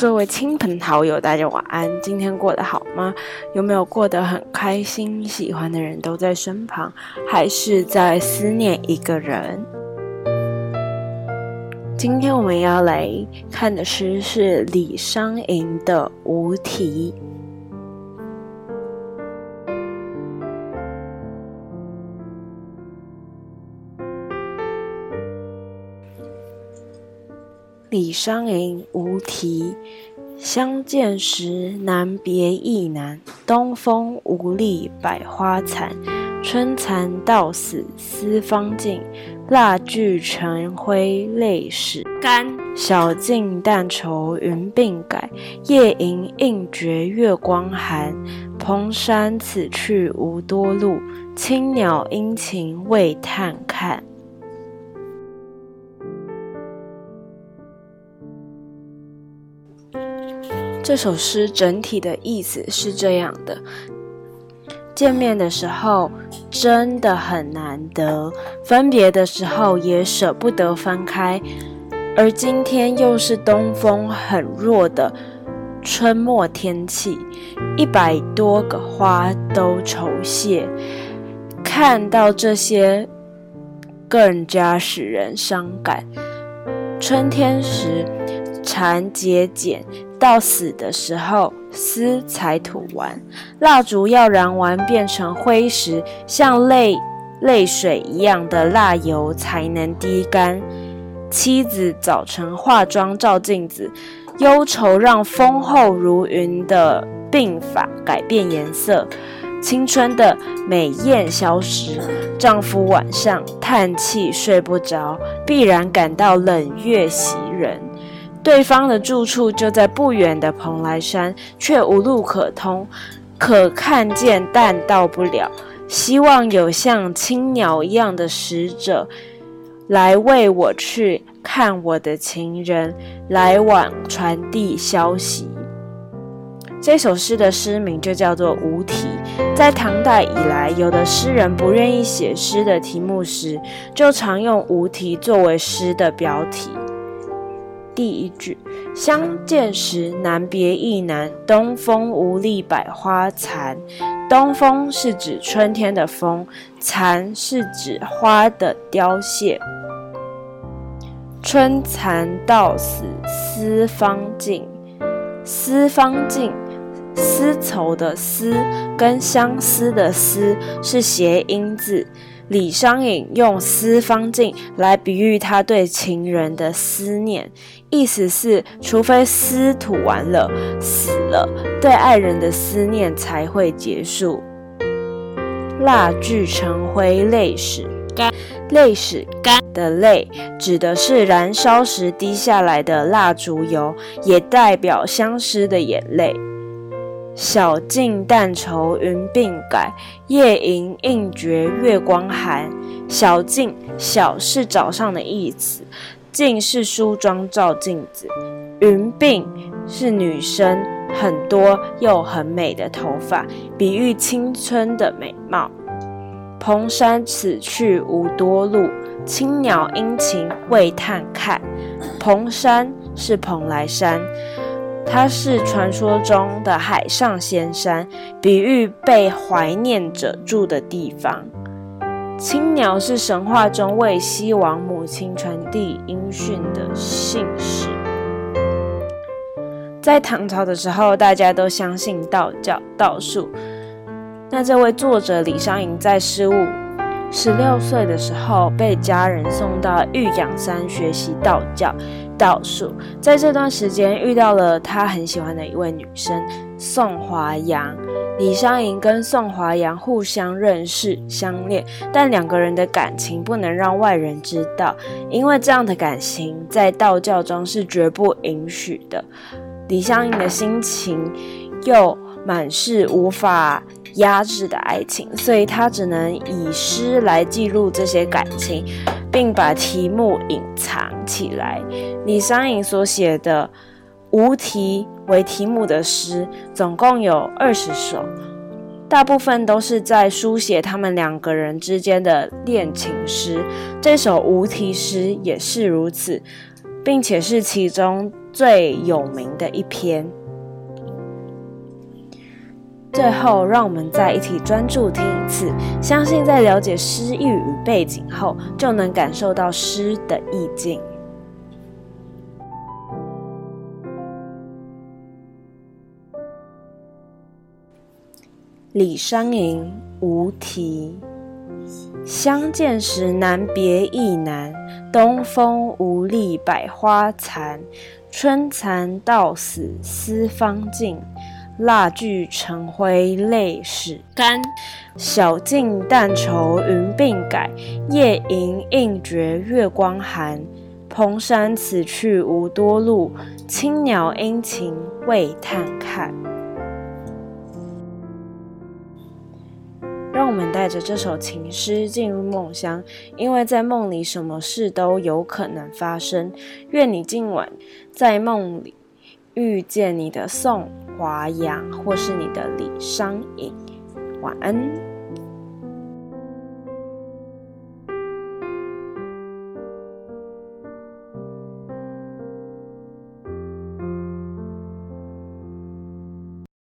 各位亲朋好友，大家晚安。今天过得好吗？有没有过得很开心？喜欢的人都在身旁，还是在思念一个人？今天我们要来看的诗是李商隐的《无题》。李商隐无题，相见时难别亦难。东风无力百花残，春蚕到死丝方尽。蜡炬成灰泪始干。晓镜但愁云鬓改，夜吟应觉月光寒。蓬山此去无多路，青鸟殷勤为探看。这首诗整体的意思是这样的：见面的时候真的很难得，分别的时候也舍不得分开。而今天又是东风很弱的春末天气，一百多个花都愁谢，看到这些更加使人伤感。春天时，蝉节俭。到死的时候，丝才吐完，蜡烛要燃完变成灰时，像泪泪水一样的蜡油才能滴干。妻子早晨化妆照镜子，忧愁让丰厚如云的鬓发改变颜色，青春的美艳消失。丈夫晚上叹气睡不着，必然感到冷月袭人。对方的住处就在不远的蓬莱山，却无路可通，可看见但到不了。希望有像青鸟一样的使者，来为我去看我的情人，来往传递消息。这首诗的诗名就叫做《无题》。在唐代以来，有的诗人不愿意写诗的题目时，就常用《无题》作为诗的标题。第一句，相见时难别亦难，东风无力百花残。东风是指春天的风，残是指花的凋谢。春蚕到死丝方尽，丝方尽，丝绸的丝跟相思的思是谐音字。李商隐用思方尽来比喻他对情人的思念，意思是，除非丝吐完了，死了，对爱人的思念才会结束。蜡炬成灰泪始干，泪始干的泪指的是燃烧时滴下来的蜡烛油，也代表相思的眼泪。晓镜但愁云鬓改，夜吟应觉月光寒。晓镜，晓是早上的意思，镜是梳妆照镜子。云鬓是女生很多又很美的头发，比喻青春的美貌。蓬山此去无多路，青鸟殷勤为探看。蓬山是蓬莱山。它是传说中的海上仙山，比喻被怀念者住的地方。青鸟是神话中为西王母亲传递音讯的信使。在唐朝的时候，大家都相信道教道术。那这位作者李商隐在失误十六岁的时候，被家人送到玉养山学习道教。道术，在这段时间遇到了他很喜欢的一位女生宋华阳。李商隐跟宋华阳互相认识相恋，但两个人的感情不能让外人知道，因为这样的感情在道教中是绝不允许的。李商隐的心情又满是无法。压制的爱情，所以他只能以诗来记录这些感情，并把题目隐藏起来。李商隐所写的《无题》为题目的诗，总共有二十首，大部分都是在书写他们两个人之间的恋情诗。这首《无题》诗也是如此，并且是其中最有名的一篇。最后，让我们再一起专注听一次，相信在了解诗意与背景后，就能感受到诗的意境。李商隐无题，相见时难别亦难。东风无力百花残，春蚕到死丝方尽。蜡炬成灰泪始干。晓镜但愁云鬓改，夜吟应觉月光寒。蓬山此去无多路，青鸟殷勤为探看。让我们带着这首情诗进入梦乡，因为在梦里什么事都有可能发生。愿你今晚在梦里遇见你的宋华阳，或是你的李商隐。晚安。